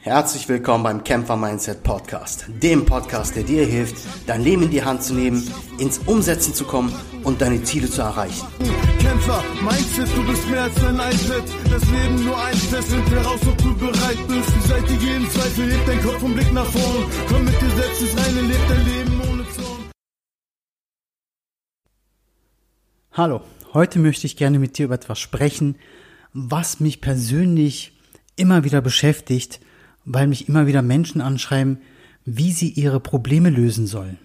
Herzlich willkommen beim Kämpfer Mindset Podcast, dem Podcast, der dir hilft, dein Leben in die Hand zu nehmen, ins Umsetzen zu kommen und deine Ziele zu erreichen. Kämpfer Mindset, du bist mehr als ein iPad. Das Leben nur ein Test, find heraus, ob du bereit bist. Die Seite jeden Zweifel, hebt dein Kopf und Blick nach vorn. Komm mit dir selbst ins Reine, leb dein Leben ohne Zorn. Hallo, heute möchte ich gerne mit dir über etwas sprechen, was mich persönlich immer wieder beschäftigt weil mich immer wieder Menschen anschreiben, wie sie ihre Probleme lösen sollen.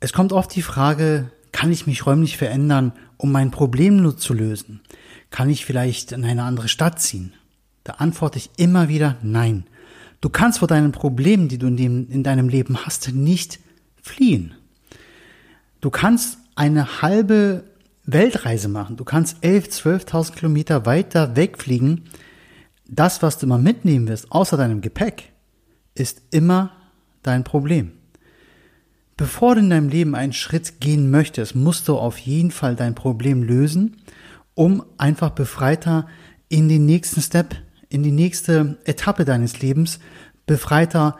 Es kommt oft die Frage, kann ich mich räumlich verändern, um mein Problem nur zu lösen? Kann ich vielleicht in eine andere Stadt ziehen? Da antworte ich immer wieder nein. Du kannst vor deinen Problemen, die du in, dem, in deinem Leben hast, nicht fliehen. Du kannst eine halbe Weltreise machen. Du kannst 11, 12.000 Kilometer weiter wegfliegen das, was du immer mitnehmen wirst, außer deinem Gepäck, ist immer dein Problem. Bevor du in deinem Leben einen Schritt gehen möchtest, musst du auf jeden Fall dein Problem lösen, um einfach befreiter in den nächsten Step, in die nächste Etappe deines Lebens befreiter,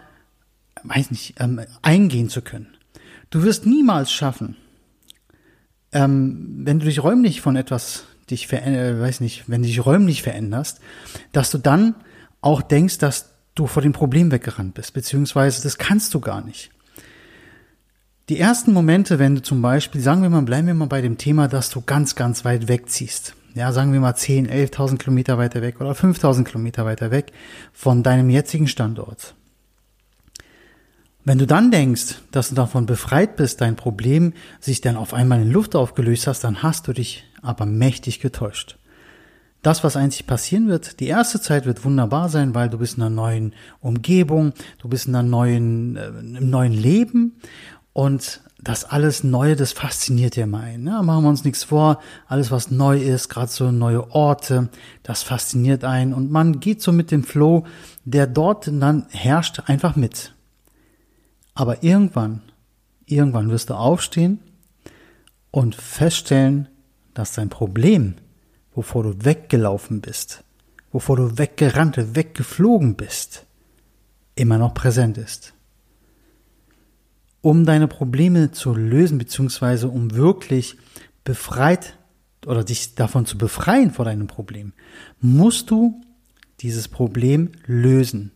weiß nicht, ähm, eingehen zu können. Du wirst niemals schaffen, ähm, wenn du dich räumlich von etwas dich veränder, weiß nicht, wenn du dich räumlich veränderst, dass du dann auch denkst, dass du vor dem Problem weggerannt bist, beziehungsweise das kannst du gar nicht. Die ersten Momente, wenn du zum Beispiel, sagen wir mal, bleiben wir mal bei dem Thema, dass du ganz, ganz weit wegziehst. Ja, sagen wir mal 10, 11.000 Kilometer weiter weg oder 5.000 Kilometer weiter weg von deinem jetzigen Standort. Wenn du dann denkst, dass du davon befreit bist, dein Problem sich dann auf einmal in Luft aufgelöst hast, dann hast du dich aber mächtig getäuscht. Das, was einzig passieren wird, die erste Zeit wird wunderbar sein, weil du bist in einer neuen Umgebung, du bist in einer neuen, äh, im neuen Leben und das alles Neue, das fasziniert dir mal ein. Ne? Machen wir uns nichts vor, alles was neu ist, gerade so neue Orte, das fasziniert einen und man geht so mit dem Flow, der dort dann herrscht, einfach mit. Aber irgendwann, irgendwann wirst du aufstehen und feststellen, dass dein Problem, wovor du weggelaufen bist, wovor du weggerannt, weggeflogen bist, immer noch präsent ist. Um deine Probleme zu lösen, beziehungsweise um wirklich befreit oder dich davon zu befreien vor deinem Problem, musst du dieses Problem lösen.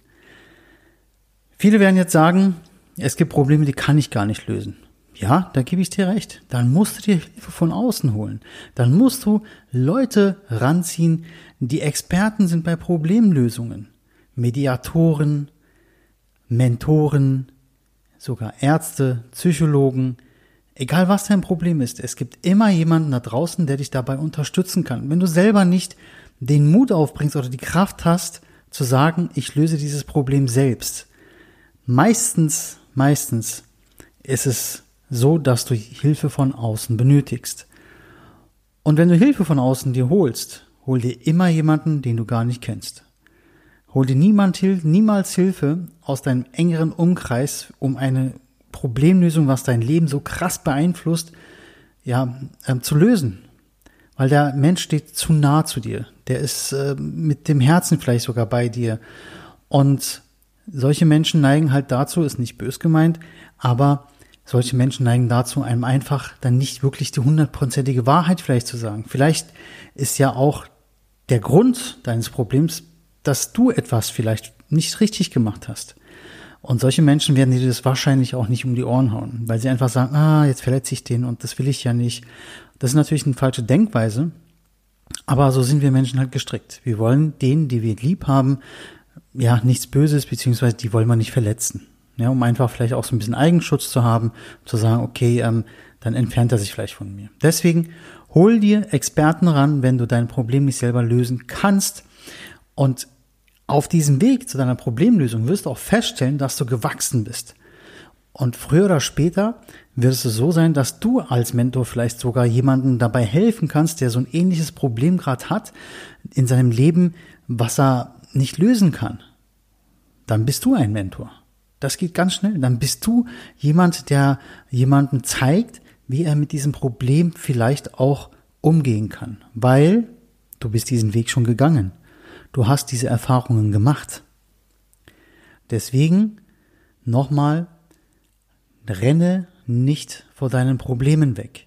Viele werden jetzt sagen, es gibt Probleme, die kann ich gar nicht lösen. Ja, da gebe ich dir recht. Dann musst du dir Hilfe von außen holen. Dann musst du Leute ranziehen, die Experten sind bei Problemlösungen. Mediatoren, Mentoren, sogar Ärzte, Psychologen, egal was dein Problem ist, es gibt immer jemanden da draußen, der dich dabei unterstützen kann. Wenn du selber nicht den Mut aufbringst oder die Kraft hast, zu sagen, ich löse dieses Problem selbst. Meistens, meistens ist es so dass du Hilfe von außen benötigst. Und wenn du Hilfe von außen dir holst, hol dir immer jemanden, den du gar nicht kennst. Hol dir niemand, niemals Hilfe aus deinem engeren Umkreis, um eine Problemlösung, was dein Leben so krass beeinflusst, ja, ähm, zu lösen. Weil der Mensch steht zu nah zu dir. Der ist äh, mit dem Herzen vielleicht sogar bei dir. Und solche Menschen neigen halt dazu, ist nicht bös gemeint, aber solche Menschen neigen dazu, einem einfach dann nicht wirklich die hundertprozentige Wahrheit vielleicht zu sagen. Vielleicht ist ja auch der Grund deines Problems, dass du etwas vielleicht nicht richtig gemacht hast. Und solche Menschen werden dir das wahrscheinlich auch nicht um die Ohren hauen, weil sie einfach sagen, ah, jetzt verletze ich den und das will ich ja nicht. Das ist natürlich eine falsche Denkweise, aber so sind wir Menschen halt gestrickt. Wir wollen denen, die wir lieb haben, ja, nichts Böses, beziehungsweise die wollen wir nicht verletzen ja, um einfach vielleicht auch so ein bisschen Eigenschutz zu haben, zu sagen, okay, ähm, dann entfernt er sich vielleicht von mir. Deswegen hol dir Experten ran, wenn du dein Problem nicht selber lösen kannst. Und auf diesem Weg zu deiner Problemlösung wirst du auch feststellen, dass du gewachsen bist. Und früher oder später wird es so sein, dass du als Mentor vielleicht sogar jemanden dabei helfen kannst, der so ein ähnliches Problem gerade hat in seinem Leben, was er nicht lösen kann. Dann bist du ein Mentor. Das geht ganz schnell. Dann bist du jemand, der jemanden zeigt, wie er mit diesem Problem vielleicht auch umgehen kann, weil du bist diesen Weg schon gegangen. Du hast diese Erfahrungen gemacht. Deswegen nochmal, renne nicht vor deinen Problemen weg.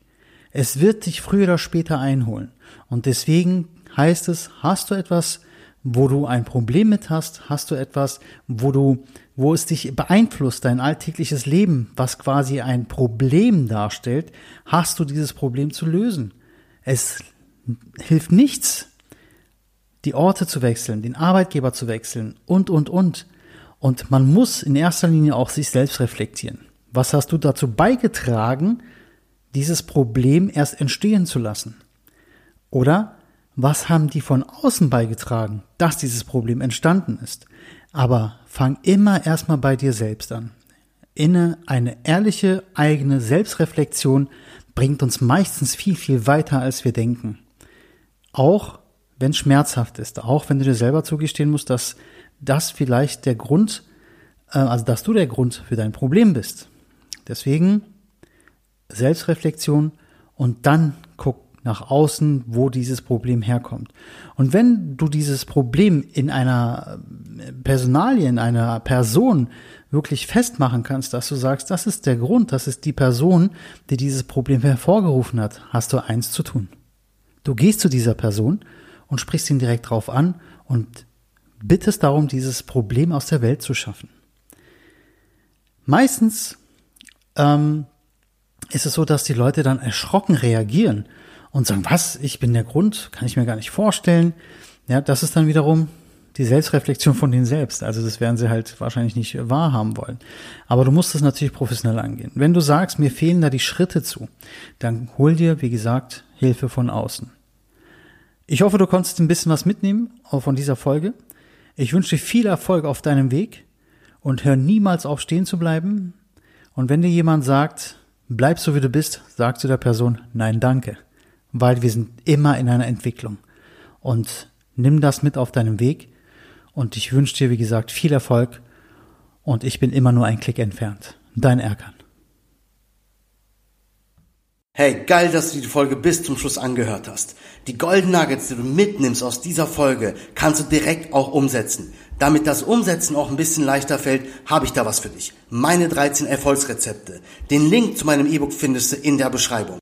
Es wird dich früher oder später einholen. Und deswegen heißt es, hast du etwas, wo du ein Problem mit hast, hast du etwas, wo du, wo es dich beeinflusst, dein alltägliches Leben, was quasi ein Problem darstellt, hast du dieses Problem zu lösen. Es hilft nichts, die Orte zu wechseln, den Arbeitgeber zu wechseln und, und, und. Und man muss in erster Linie auch sich selbst reflektieren. Was hast du dazu beigetragen, dieses Problem erst entstehen zu lassen? Oder was haben die von außen beigetragen, dass dieses Problem entstanden ist? Aber fang immer erstmal bei dir selbst an. Inne eine ehrliche eigene Selbstreflexion bringt uns meistens viel, viel weiter, als wir denken. Auch wenn es schmerzhaft ist, auch wenn du dir selber zugestehen musst, dass das vielleicht der Grund, äh, also dass du der Grund für dein Problem bist. Deswegen Selbstreflexion und dann guck nach außen, wo dieses Problem herkommt. Und wenn du dieses Problem in einer äh, Personalie, in einer Person wirklich festmachen kannst, dass du sagst, das ist der Grund, das ist die Person, die dieses Problem hervorgerufen hat, hast du eins zu tun. Du gehst zu dieser Person und sprichst ihn direkt drauf an und bittest darum, dieses Problem aus der Welt zu schaffen. Meistens ähm, ist es so, dass die Leute dann erschrocken reagieren und sagen, was, ich bin der Grund, kann ich mir gar nicht vorstellen. Ja, das ist dann wiederum die Selbstreflexion von denen selbst. Also das werden sie halt wahrscheinlich nicht wahrhaben wollen. Aber du musst das natürlich professionell angehen. Wenn du sagst, mir fehlen da die Schritte zu, dann hol dir, wie gesagt, Hilfe von außen. Ich hoffe, du konntest ein bisschen was mitnehmen von dieser Folge. Ich wünsche dir viel Erfolg auf deinem Weg und hör niemals auf stehen zu bleiben. Und wenn dir jemand sagt, bleib so wie du bist, sag zu der Person, nein, danke. Weil wir sind immer in einer Entwicklung. Und nimm das mit auf deinem Weg. Und ich wünsche dir, wie gesagt, viel Erfolg. Und ich bin immer nur ein Klick entfernt. Dein Erkan. Hey, geil, dass du die Folge bis zum Schluss angehört hast. Die Golden Nuggets, die du mitnimmst aus dieser Folge, kannst du direkt auch umsetzen. Damit das Umsetzen auch ein bisschen leichter fällt, habe ich da was für dich. Meine 13 Erfolgsrezepte. Den Link zu meinem E-Book findest du in der Beschreibung.